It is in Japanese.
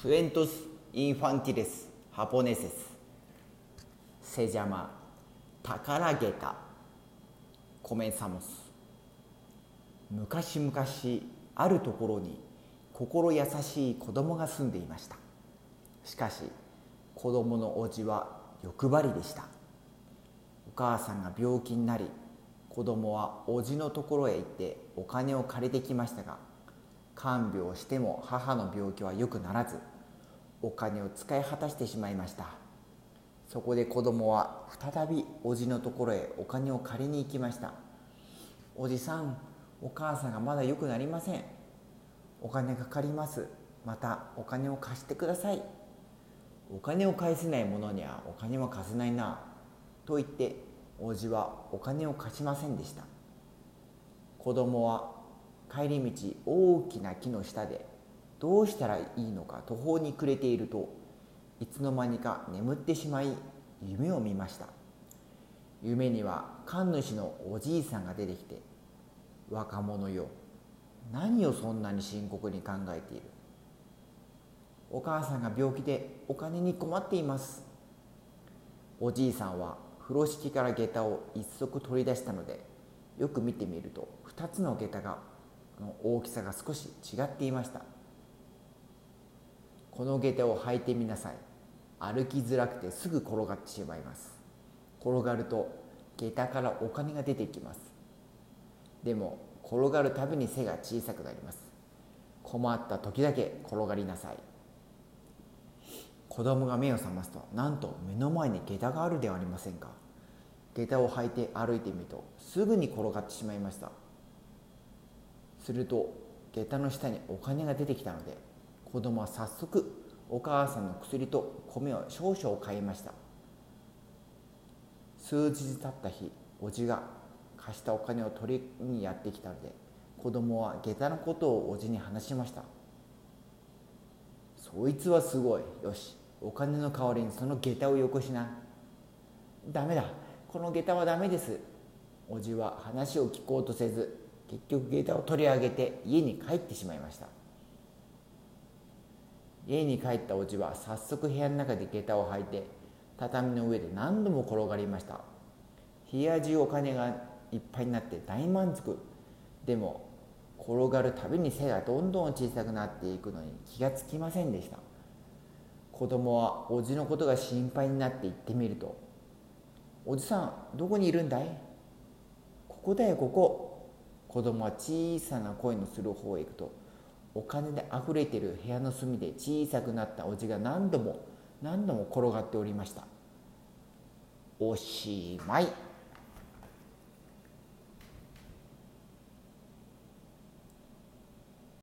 クエントス・インファンティレス・ハポネセスセジャマ宝ゲタコメンサモス昔々あるところに心優しい子供が住んでいましたしかし子供のおじは欲張りでしたお母さんが病気になり子供はおじのところへ行ってお金を借りてきましたが看病しても母の病気は良くならずお金を使い果たしてしまいました。そこで子供は再びおじのところへお金を借りに行きました。おじさんお母さんがまだ良くなりません。お金かかります。またお金を貸してください。お金を返せない者にはお金は貸せないな。と言っておじはお金を貸しませんでした。子供は帰り道大きな木の下でどうしたらいいのか途方に暮れているといつの間にか眠ってしまい夢を見ました。夢には神主のおじいさんが出てきて「若者よ何をそんなに深刻に考えている？お母さんが病気でお金に困っています。おじいさんは風呂敷から下駄を一足取り出したのでよく見てみると2つの下駄がの大きさが少し違っていました。この下駄を履いてみなさい。歩きづらくてすぐ転がってしまいます。転がると下駄からお金が出てきます。でも転がるたびに背が小さくなります。困った時だけ転がりなさい。子供が目を覚ますとなんと目の前に下駄があるではありませんか。下駄を履いて歩いてみるとすぐに転がってしまいました。すると下駄の下にお金が出てきたので子供は早速お母さんの薬と米を少々買いました。数日経った日おじが貸したお金を取りにやってきたので子供は下駄のことをおじに話しましたそいつはすごい。よしお金の代わりにその下駄をよこしな。ダメだ。この下駄はダメです。おじは話を聞こうとせず結局下駄を取り上げて家に帰ってしまいました。家に帰ったおじは早速部屋の中で下駄を履いて畳の上で何度も転がりました。部屋中お金がいっぱいになって大満足。でも転がるたびに背がどんどん小さくなっていくのに気がつきませんでした。子供はおじのことが心配になって行ってみると「おじさんどこにいるんだい?」「ここだよここ」子供は小さな声のする方へ行くとお金であふれてる部屋の隅で小さくなったおじが何度も何度も転がっておりました。おしまい。